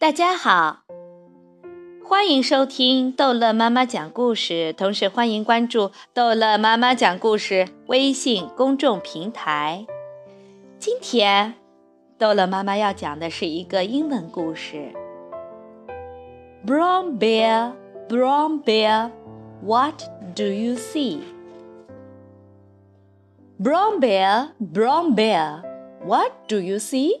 大家好，欢迎收听逗乐妈妈讲故事，同时欢迎关注逗乐妈妈讲故事微信公众平台。今天，逗乐妈妈要讲的是一个英文故事。Brown bear, brown bear, what do you see? Brown bear, brown bear, what do you see?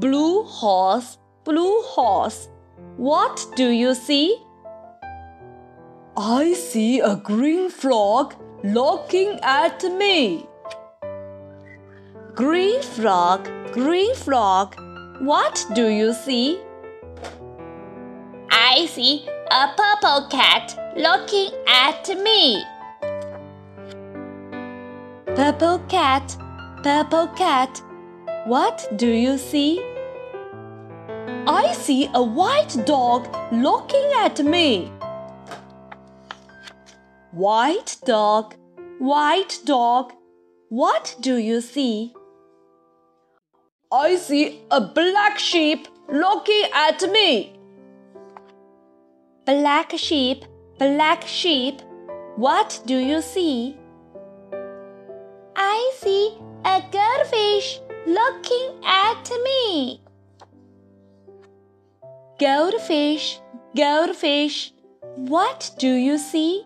Blue horse, blue horse. What do you see? I see a green frog looking at me. Green frog, green frog. What do you see? I see a purple cat looking at me. Purple cat, purple cat. What do you see? I see a white dog looking at me. White dog, white dog. What do you see? I see a black sheep looking at me. Black sheep, black sheep. What do you see? I see a goldfish looking at me. Goldfish, goldfish, what do you see?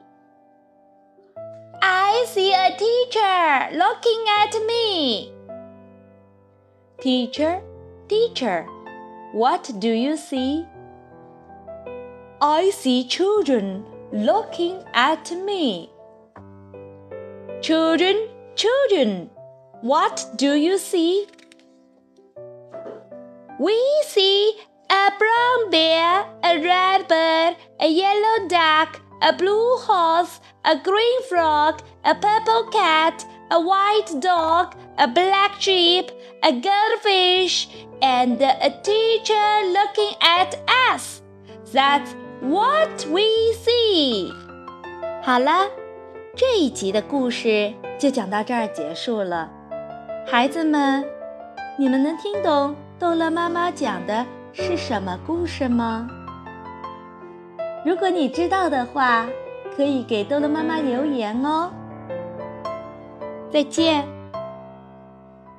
I see a teacher looking at me. Teacher, teacher, what do you see? I see children looking at me. Children, children, what do you see? We see a brown bear, a red bird, a yellow duck, a blue horse, a green frog, a purple cat, a white dog, a black sheep, a goldfish, and a teacher looking at us. That's what we see. 好了，这一集的故事就讲到这儿结束了。 孩子们，你们能听懂豆乐妈妈讲的是什么故事吗？如果你知道的话，可以给豆乐妈妈留言哦。再见。